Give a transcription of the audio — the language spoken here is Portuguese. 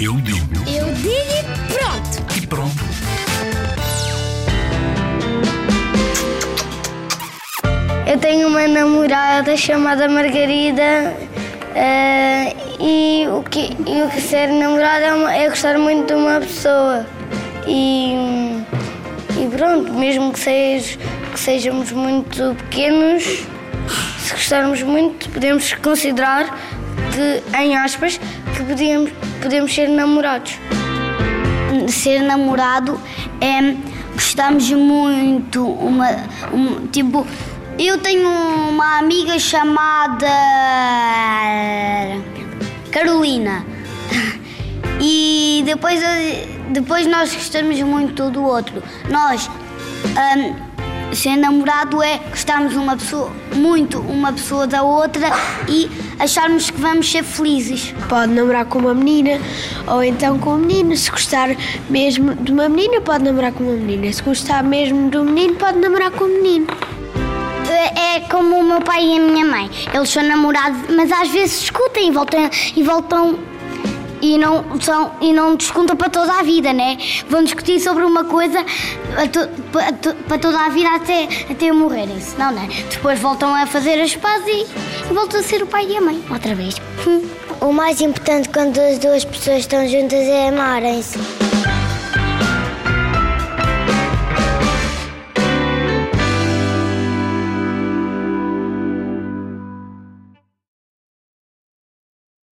Eu digo Eu digo e pronto. e pronto. Eu tenho uma namorada chamada Margarida eh, e, o que, e o que ser namorada é, uma- é gostar muito de uma pessoa. E, e pronto, mesmo que, seja, que sejamos muito pequenos, se gostarmos muito, podemos considerar que, em aspas, que podemos, podemos ser namorados. ser namorado é gostamos muito uma um, tipo eu tenho uma amiga chamada Carolina e depois depois nós gostamos muito do outro nós hum, ser namorado é gostarmos uma pessoa muito uma pessoa da outra e acharmos que vamos ser felizes Pode namorar com uma menina ou então com um menino. Se gostar mesmo de uma menina, pode namorar com uma menina. Se gostar mesmo de um menino, pode namorar com um menino. É como o meu pai e a minha mãe. Eles são namorados, mas às vezes discutem e voltam e voltam e não são e não discutem para toda a vida, né? Vão discutir sobre uma coisa para toda a vida até até morrerem, senão, né? Depois voltam a fazer as pazes e, e voltam a ser o pai e a mãe outra vez. O mais importante quando as duas pessoas estão juntas é amarem-se.